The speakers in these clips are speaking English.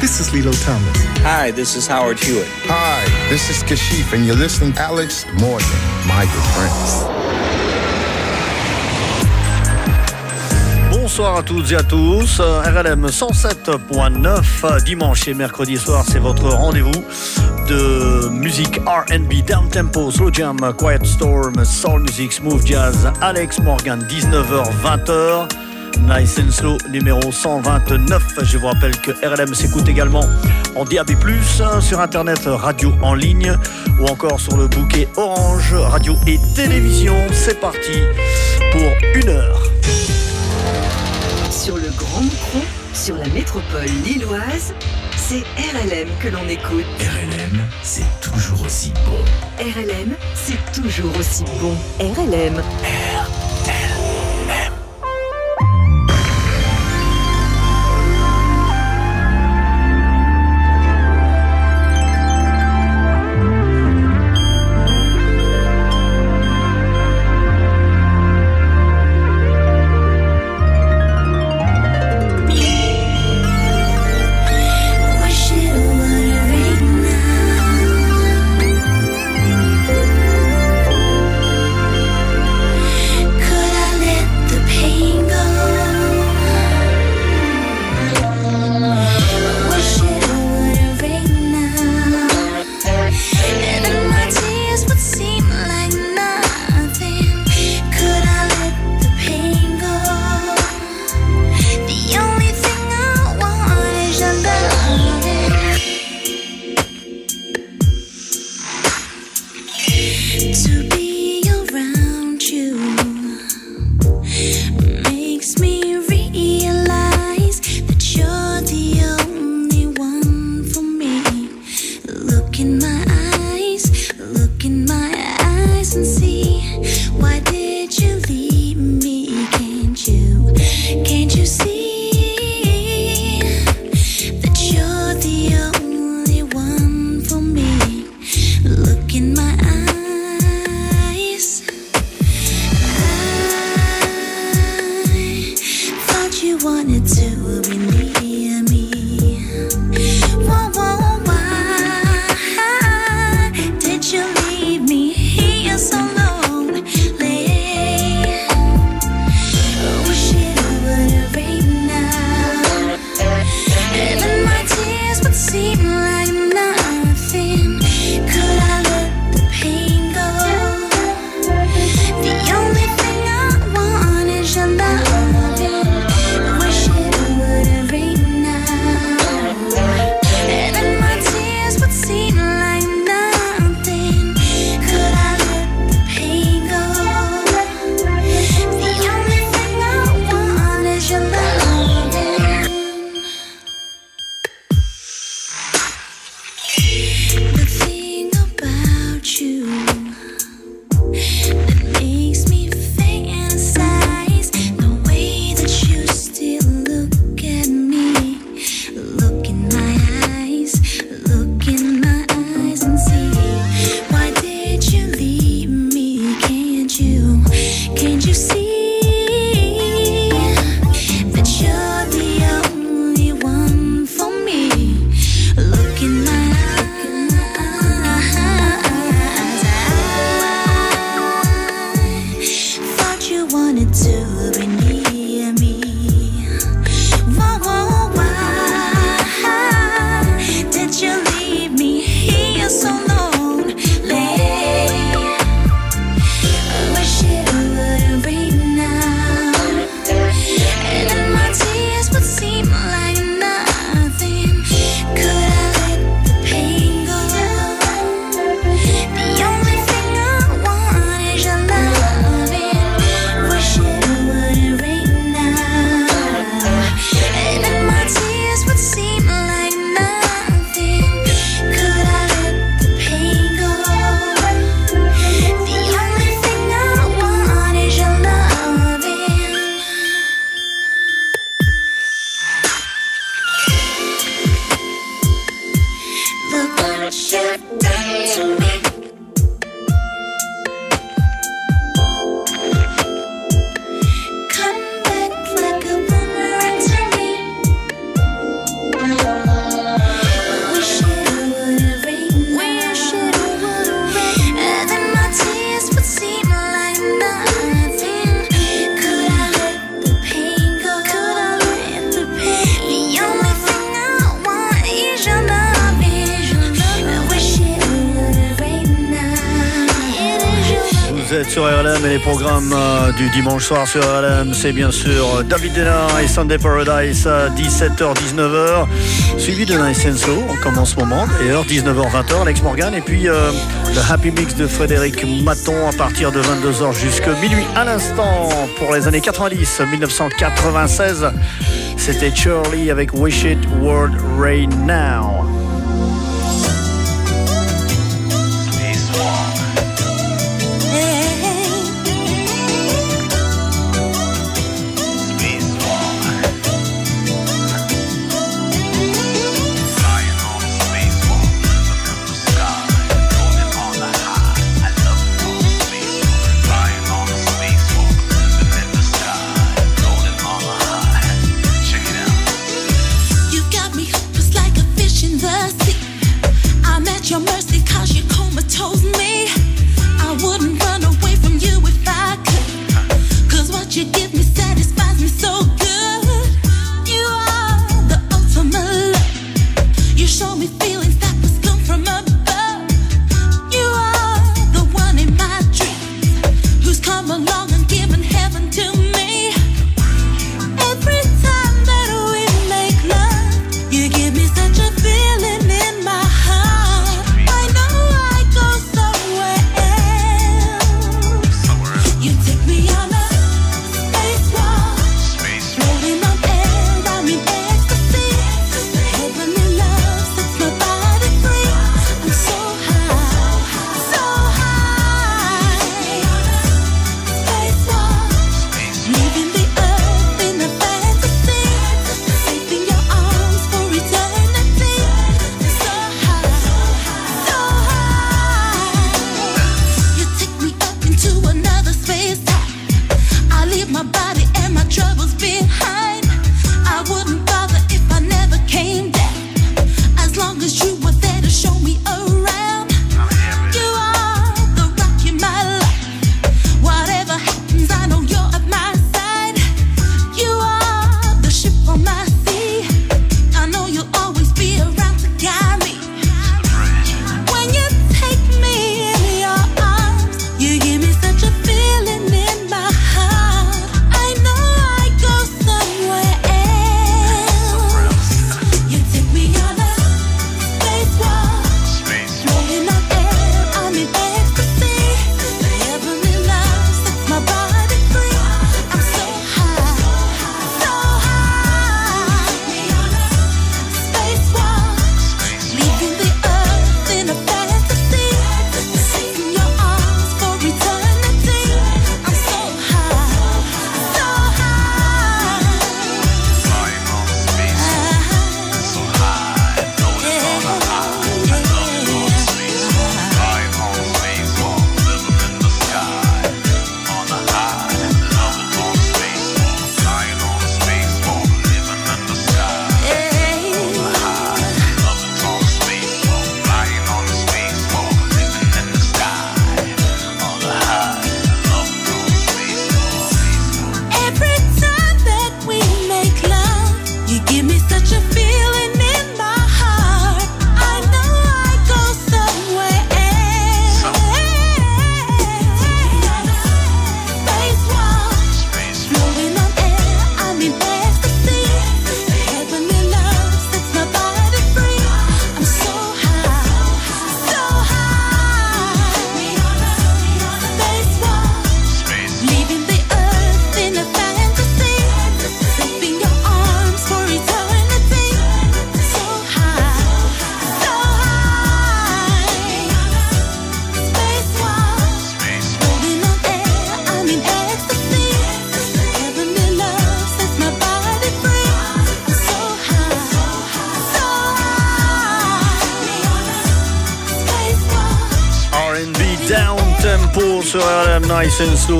this is Lilo Thomas. Hi, this is Howard Hewitt. Hi, this is Kashif, and you're listening to Alex Morgan, my good friends. Bonsoir à toutes et à tous. RLM 107.9 dimanche et mercredi soir, c'est votre rendez-vous de musique R&B, down tempo, slow jam, quiet storm, soul music, smooth jazz. Alex Morgan, 19h 20h. Nice and Slow numéro 129. Je vous rappelle que RLM s'écoute également en DAB+, sur internet, radio en ligne ou encore sur le bouquet Orange, radio et télévision. C'est parti pour une heure. Sur le Grand Micro, sur la métropole lilloise, c'est RLM que l'on écoute. RLM, c'est toujours aussi bon. RLM, c'est toujours aussi bon. RLM. RLM. Sur RLM et les programmes euh, du dimanche soir sur RLM, c'est bien sûr David Denard et Sunday Paradise à 17h-19h, suivi de Nice on commence ce moment, d'ailleurs 19h-20h, Alex Morgan, et puis euh, le Happy Mix de Frédéric Maton à partir de 22h jusqu'à minuit à l'instant pour les années 90, 1996. C'était Charlie avec Wish It World Rain Now.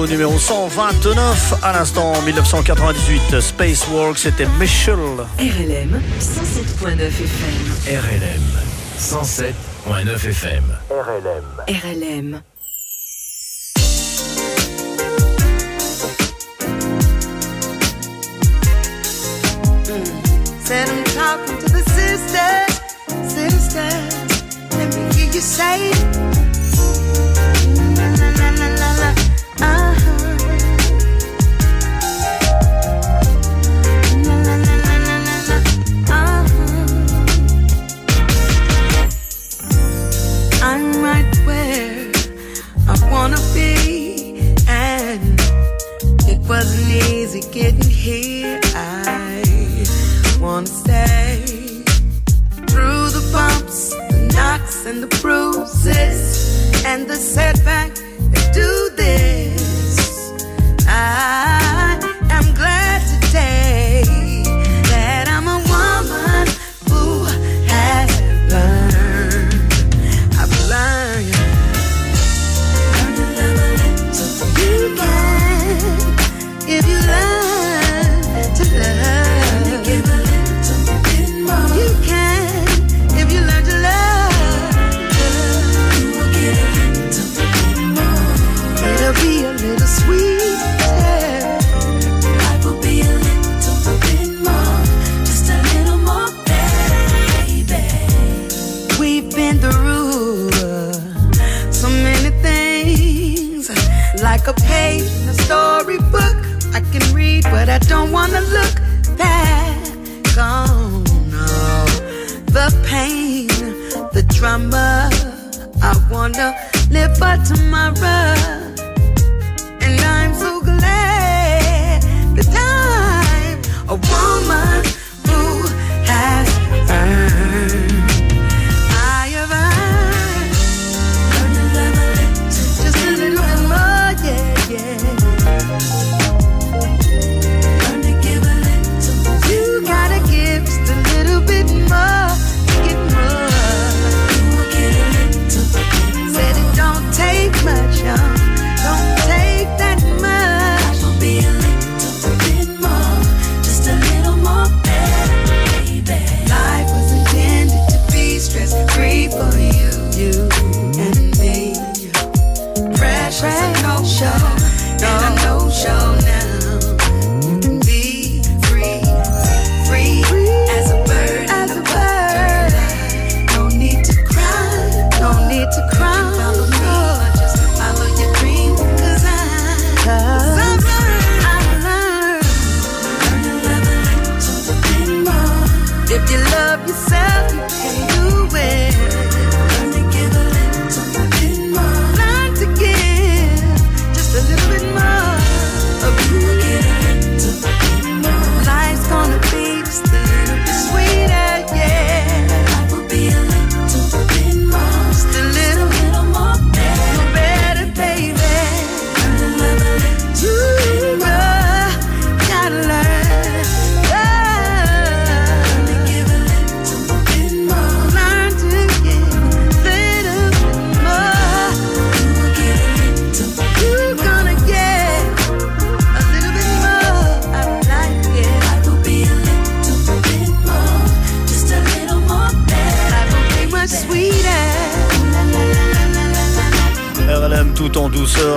numéro 129. À l'instant, 1998, Spacewalk, c'était Michel. RLM 107.9 FM. RLM 107.9 FM. RLM. RLM. show, and I know show now.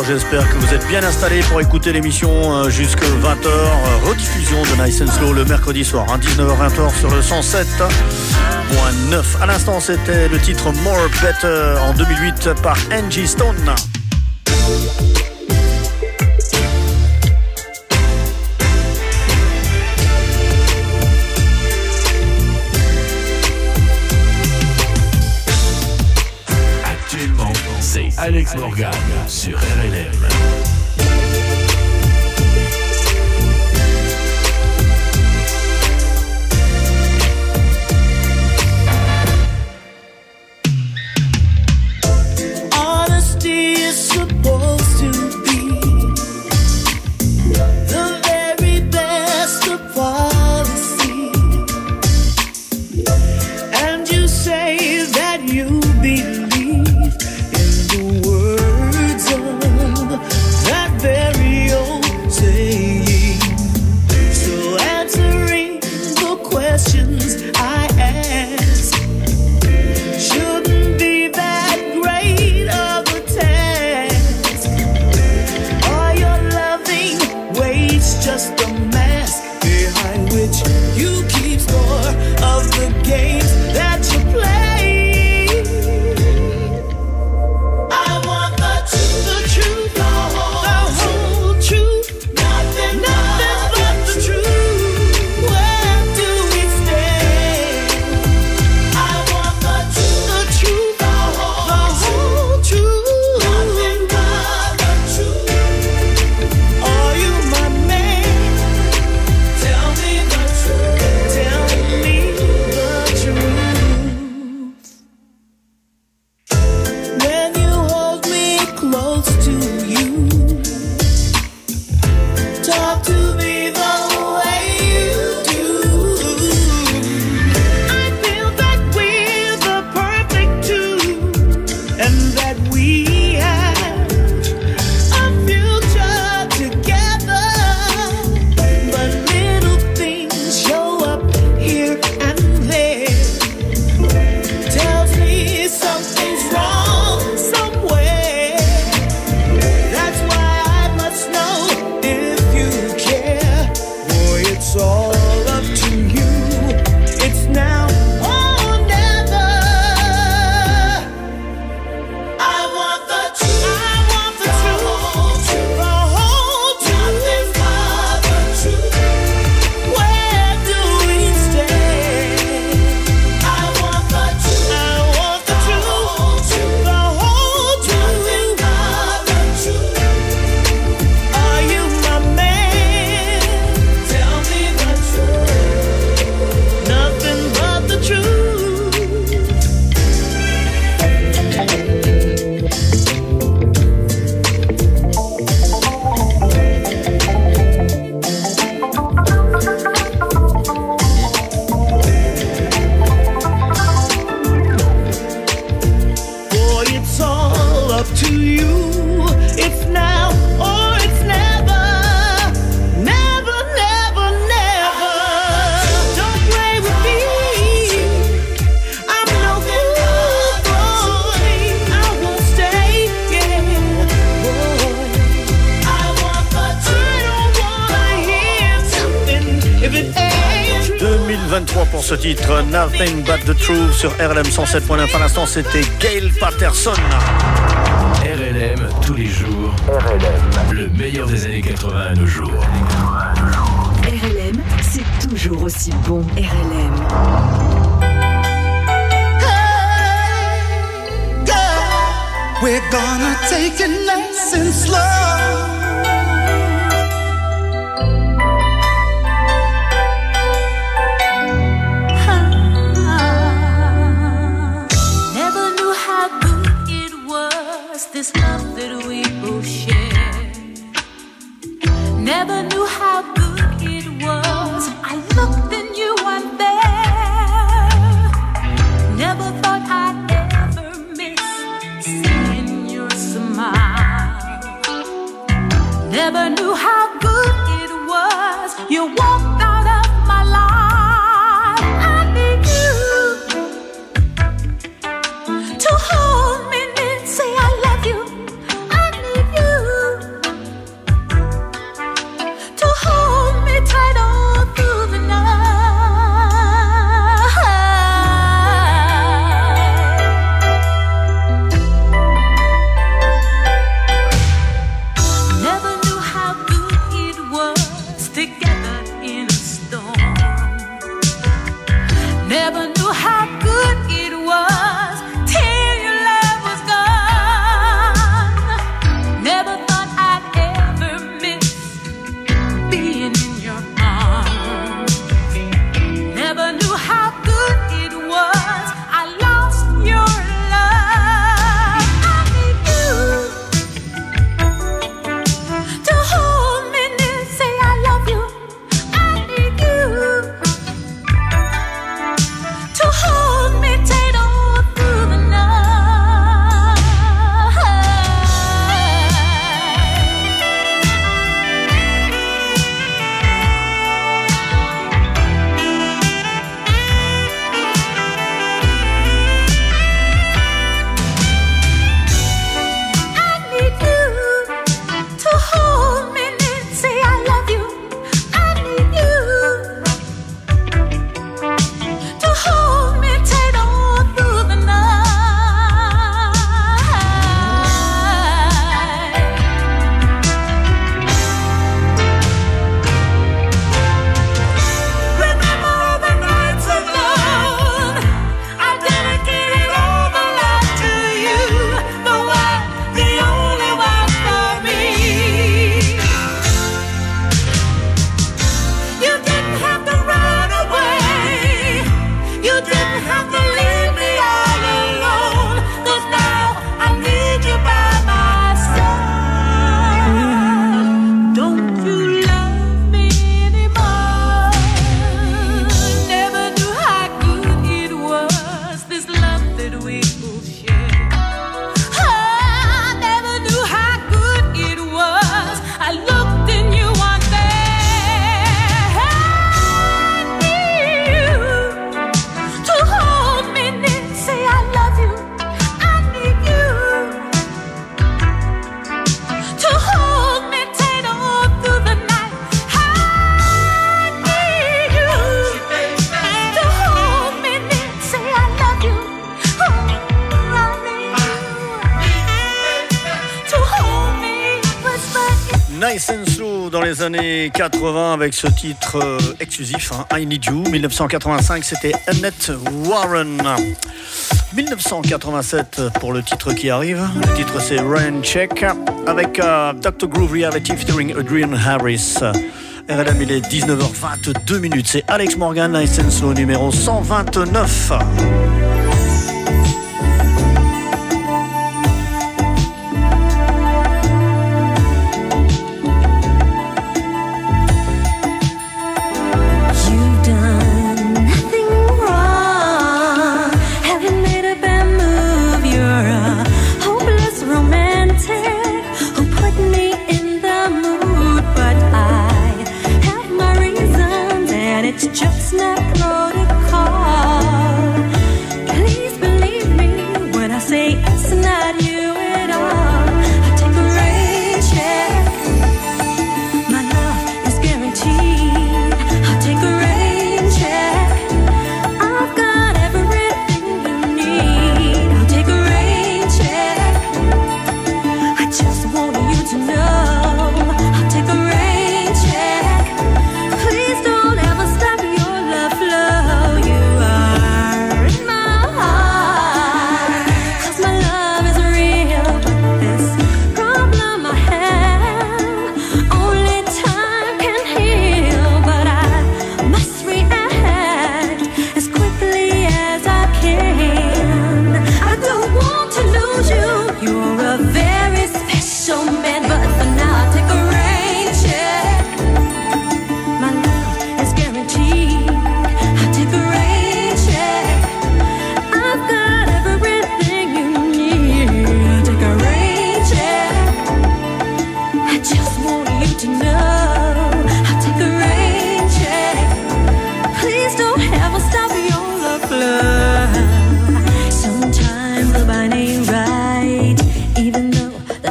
J'espère que vous êtes bien installés pour écouter l'émission euh, jusque 20h. Euh, rediffusion de Nice and Slow le mercredi soir, hein, à 19h-20h sur le 107.9 À l'instant, c'était le titre More Better en 2008 par Angie Stone. Alex Morgan. The Truth sur RLM 107.1. Pour l'instant, c'était Gail Patterson. RLM tous les jours. RLM. Le meilleur des années 80 à nos jours. RLM, c'est toujours aussi bon. RLM. Girl, we're gonna take it nice slow. avec ce titre euh, exclusif, hein, I Need You. 1985, c'était Annette Warren. 1987 pour le titre qui arrive. Le titre c'est Ryan Check avec euh, Dr. Groove Reality featuring Adrian Harris. RLM, il est 19h22 minutes. C'est Alex Morgan, license numéro 129.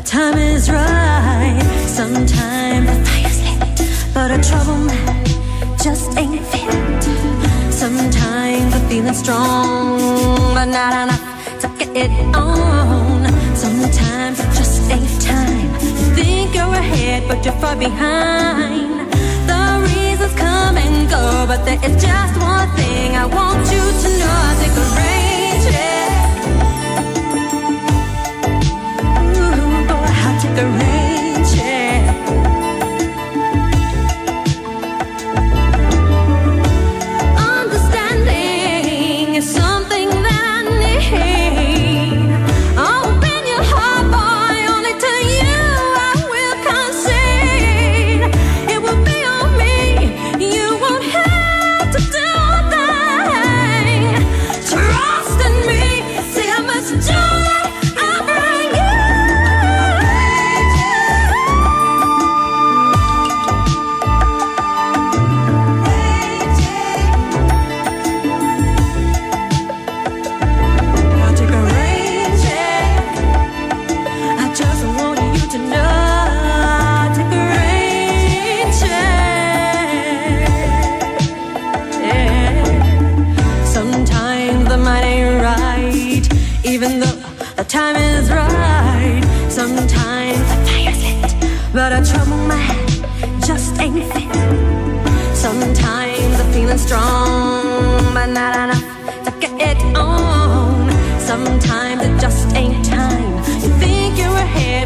time is right. Sometimes the fire's lit, but a trouble man just ain't fit. Sometimes I'm feeling strong, but not enough to get it on. Sometimes it just ain't time. You think you're ahead, but you're far behind. The reasons come and go, but there is just one thing I want you to know. I Take a rain. yeah. the rain.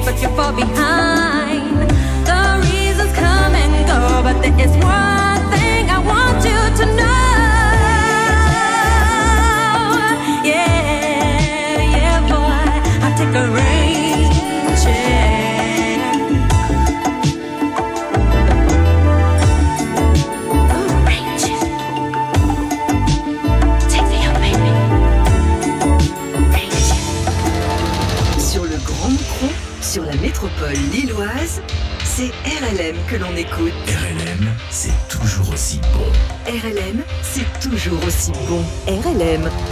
but you're far behind. RLM.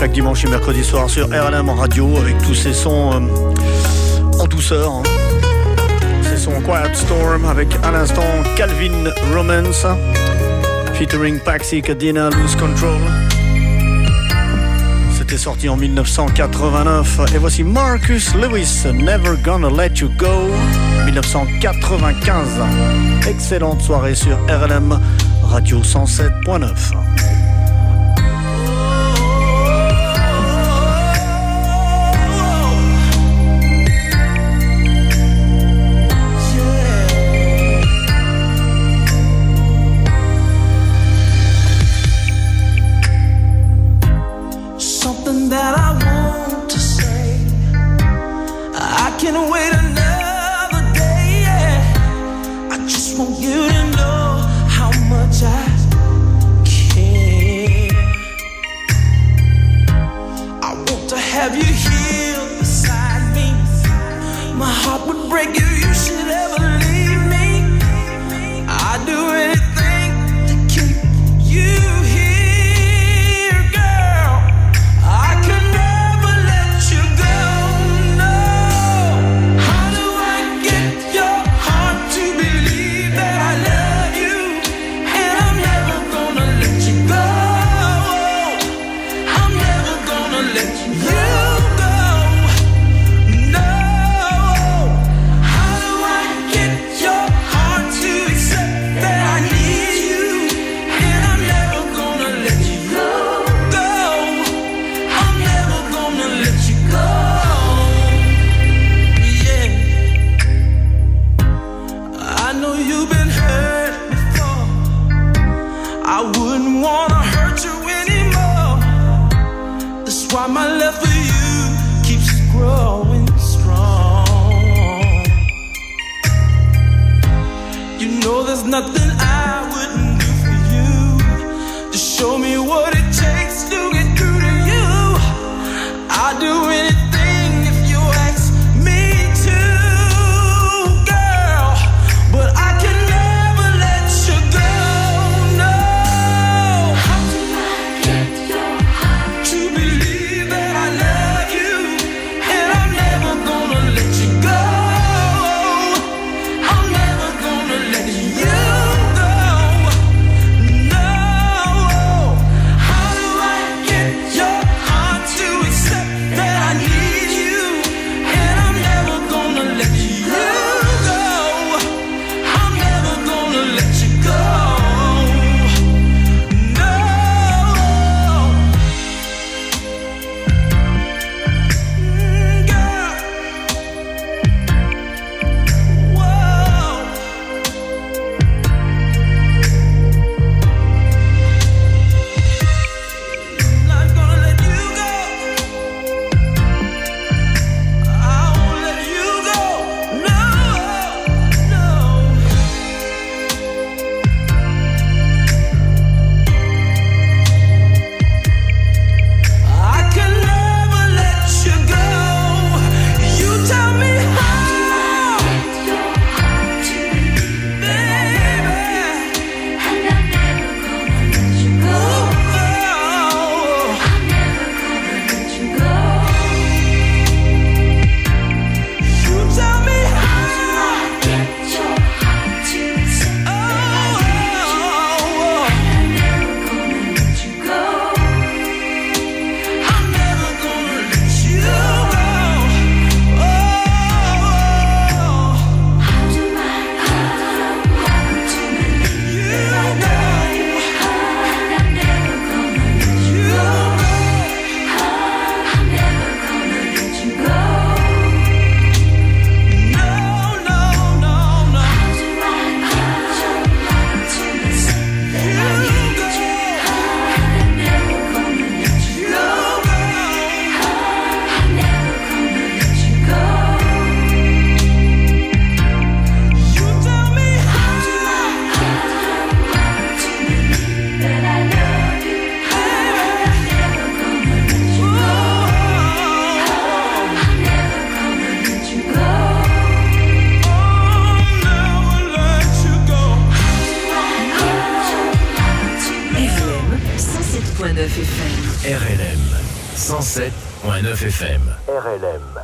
Chaque dimanche et mercredi soir sur RLM Radio avec tous ces sons euh, en douceur. Hein. Ces sons Quiet Storm avec à l'instant Calvin Romance featuring Paxi Cadena Lose Control. C'était sorti en 1989 et voici Marcus Lewis Never Gonna Let You Go 1995. Excellente soirée sur RLM Radio 107.9.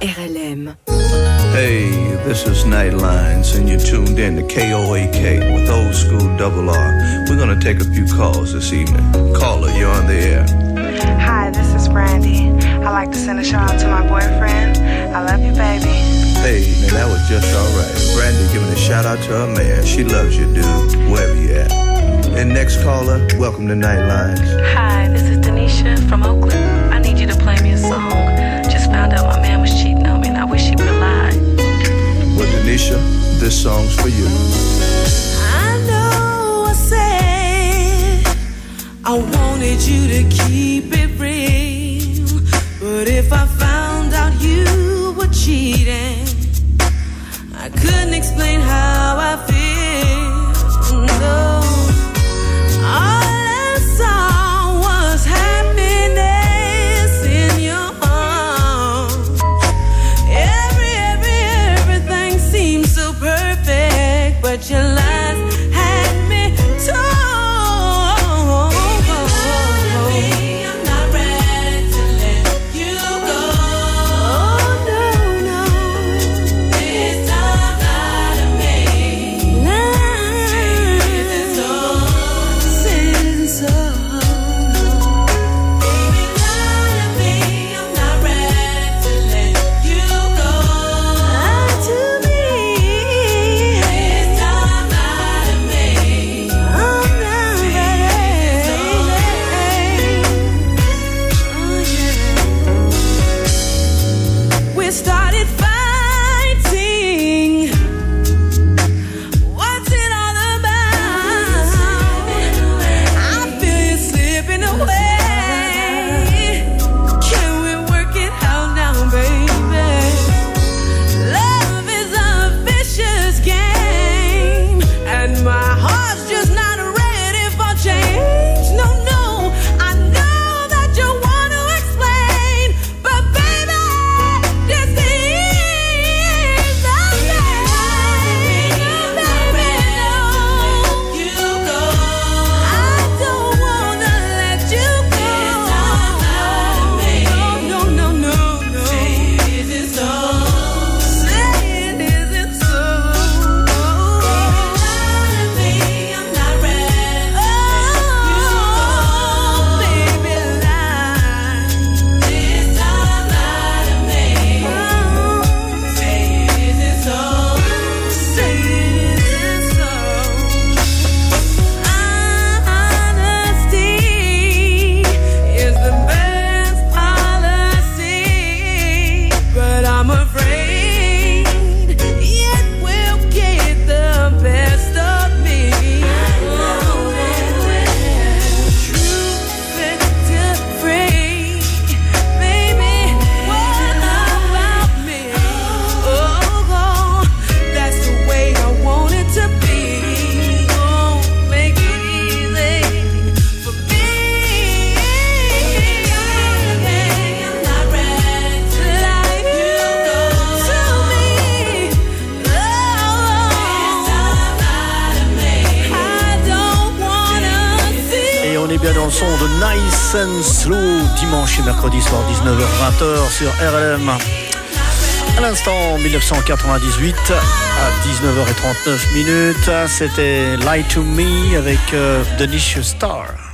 RLM. Hey, this is Nightlines, and you're tuned in to KOAK with Old School Double R. We're gonna take a few calls this evening. Caller, you're on the air. Hi, this is Brandy. I like to send a shout out to my boyfriend. I love you, baby. Hey, man, that was just alright. Brandy giving a shout out to her man. She loves you, dude, wherever you at. And next caller, welcome to Nightlines. Hi, this is Denisha from Oakland. Keisha, this song's for you. I know I said I wanted you to keep it real, but if I sur RLM. À l'instant, 1998, à 19h39 c'était Lie to Me avec euh, The Niche Star.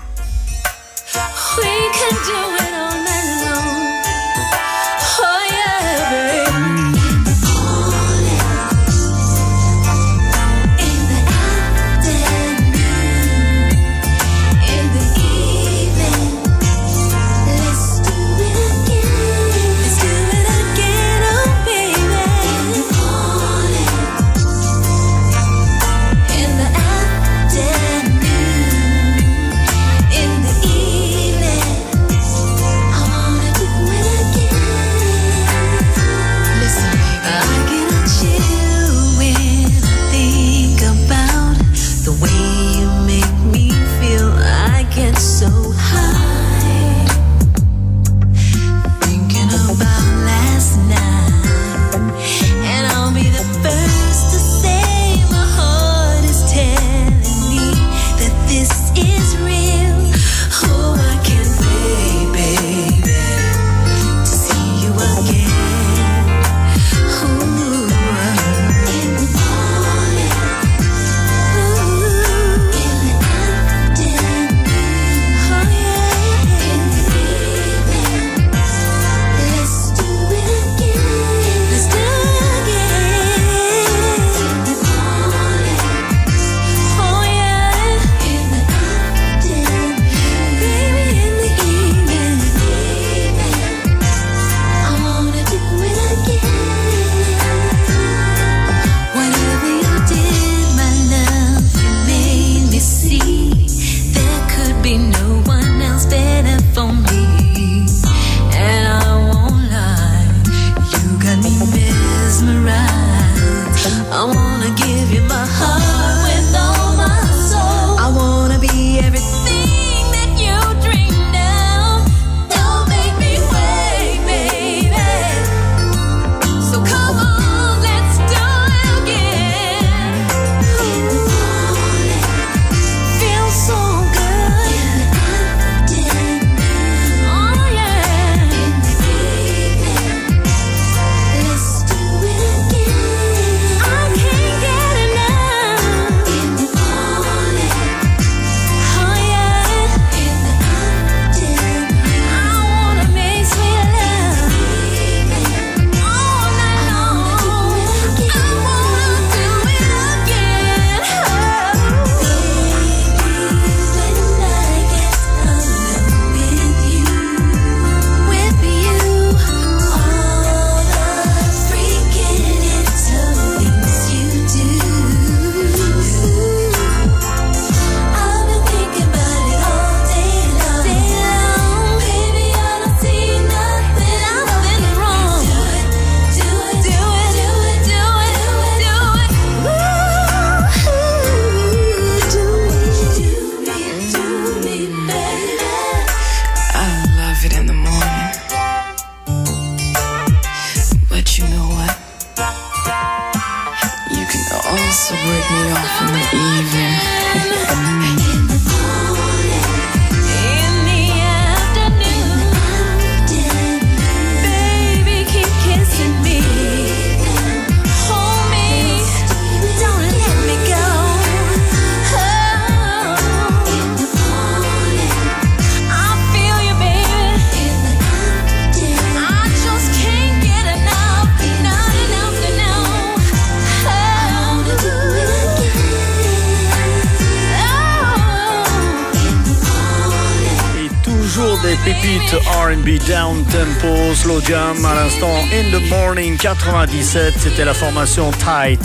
Slow jam à l'instant. In the morning 97, c'était la formation Tight.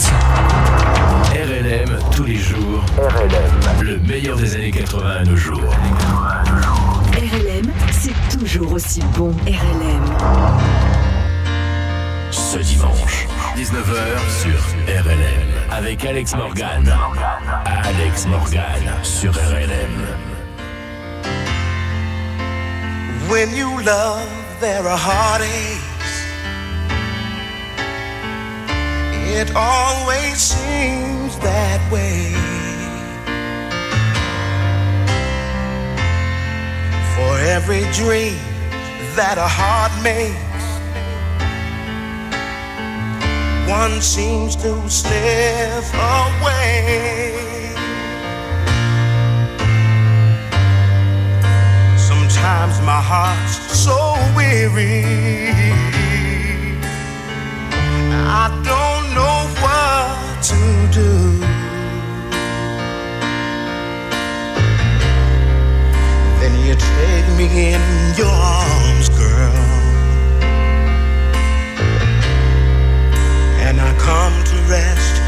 RLM tous les jours. RLM. Le meilleur des années 80 à nos jours. RLM, c'est toujours aussi bon. RLM. Ce dimanche, 19h sur RLM. Avec Alex Morgan. Alex Morgan sur RLM. When you love, there are heartaches. It always seems that way. For every dream that a heart makes, one seems to slip away. Sometimes my heart's so weary. I don't know what to do. Then you take me in your arms, girl. And I come to rest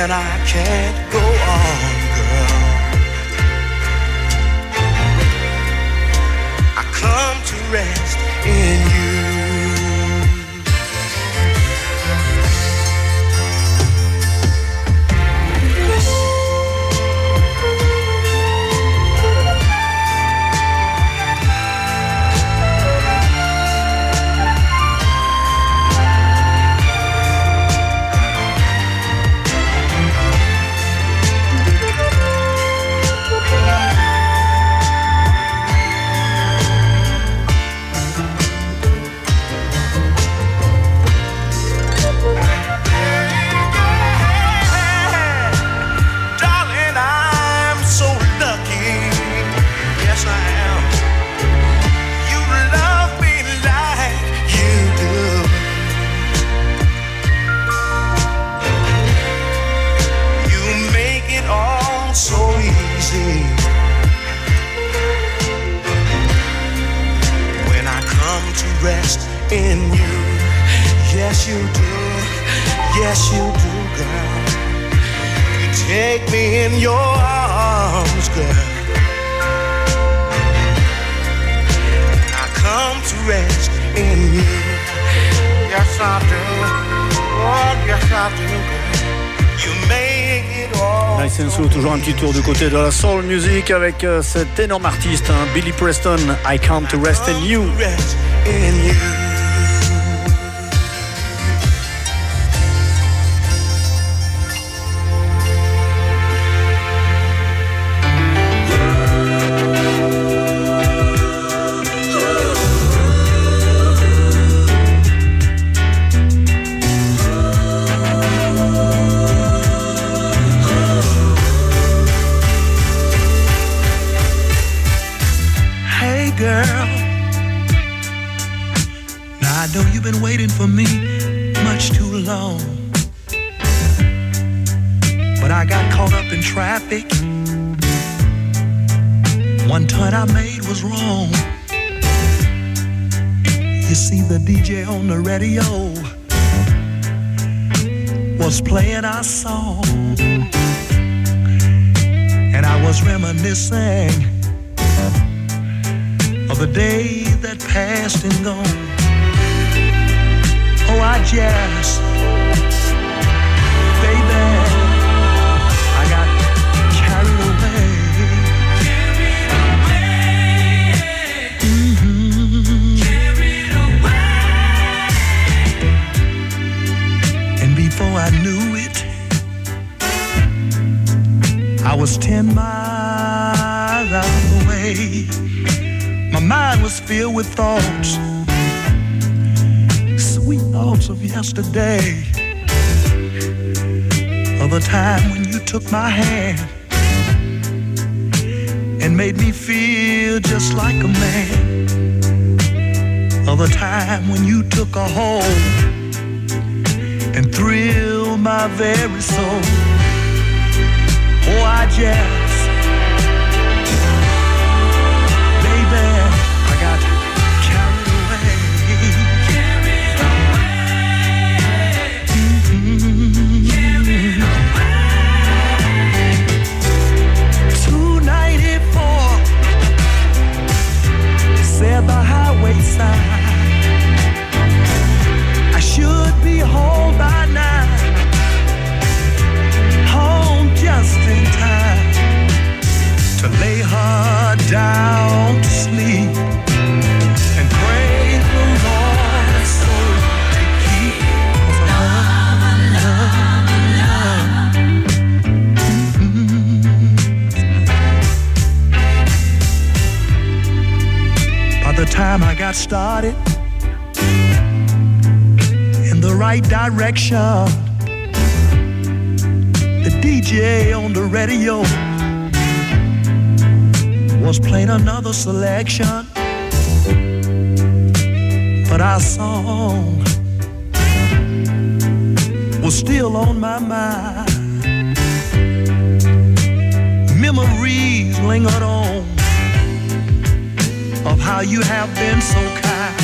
when I can't go on, girl, I come to rest in you. Soul music avec euh, cet énorme artiste, hein, Billy Preston, I Come to Rest in You. Long. But I got caught up in traffic. One turn I made was wrong. You see, the DJ on the radio was playing our song. And I was reminiscing of the day that passed and gone. Oh, I guess. Baby, I got carried away. Carried away. And before I knew it, I was ten miles away. My mind was filled with thoughts sweet thoughts of yesterday. Of a time when you took my hand and made me feel just like a man. Of a time when you took a hold and thrilled my very soul. Oh, I just, down to sleep and pray the Lord soul to keep. love, love. Mhm. By the time I got started in the right direction the DJ on the radio was playing another selection. But our song was still on my mind. Memories lingered on of how you have been so kind.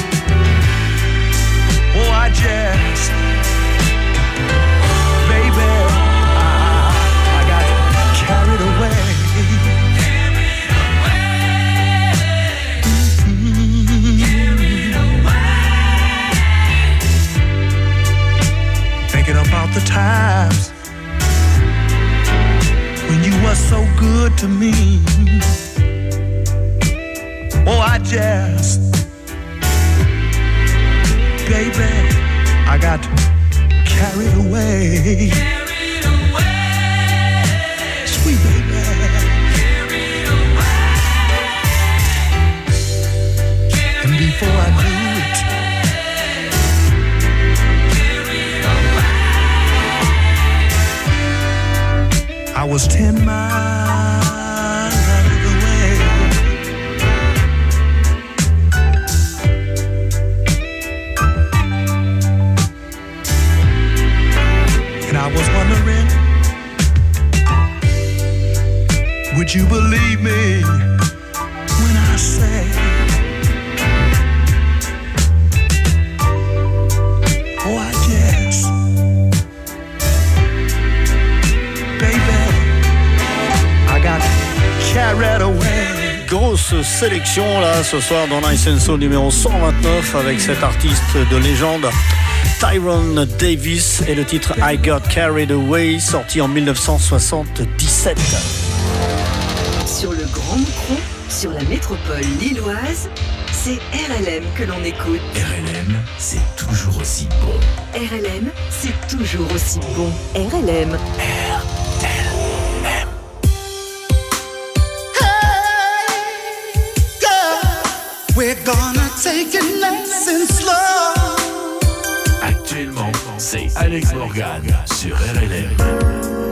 Oh, I just, the times when you were so good to me. Oh, I just, baby, I got carried away. Was ten miles out of the way. And I was wondering, would you believe me Grosse sélection là ce soir dans Nice and Soul numéro 129 avec cet artiste de légende Tyrone Davis et le titre I Got Carried Away sorti en 1977. Sur le Grand Micron, sur la métropole lilloise, c'est RLM que l'on écoute. RLM, c'est toujours aussi bon. RLM, c'est toujours aussi bon. RLM. Gonna take it nice and slow. Actuellement, c'est Alex Morgan sur RLM.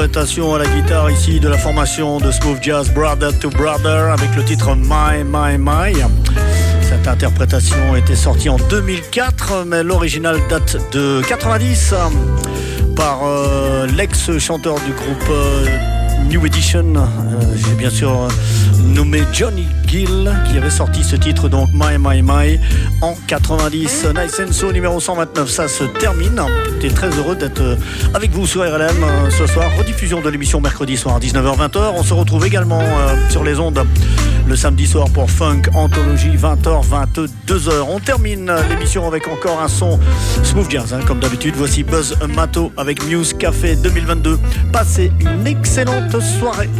Interprétation à la guitare ici de la formation de Smooth Jazz Brother to Brother avec le titre My My My. Cette interprétation était sortie en 2004, mais l'original date de 90 par euh, l'ex-chanteur du groupe euh, New Edition. Euh, J'ai bien sûr nommé Johnny Gill qui avait sorti ce titre donc My My My en 90. Nice and So numéro 129, ça se termine. J'étais très heureux d'être euh, avec vous sur RLM euh, ce soir. Rediffusion de l'émission mercredi soir 19h-20h. On se retrouve également euh, sur les ondes le samedi soir pour Funk Anthologie 20h 22h. On termine l'émission avec encore un son smooth jazz hein, comme d'habitude. Voici Buzz Mato avec Muse Café 2022. Passez une excellente soirée.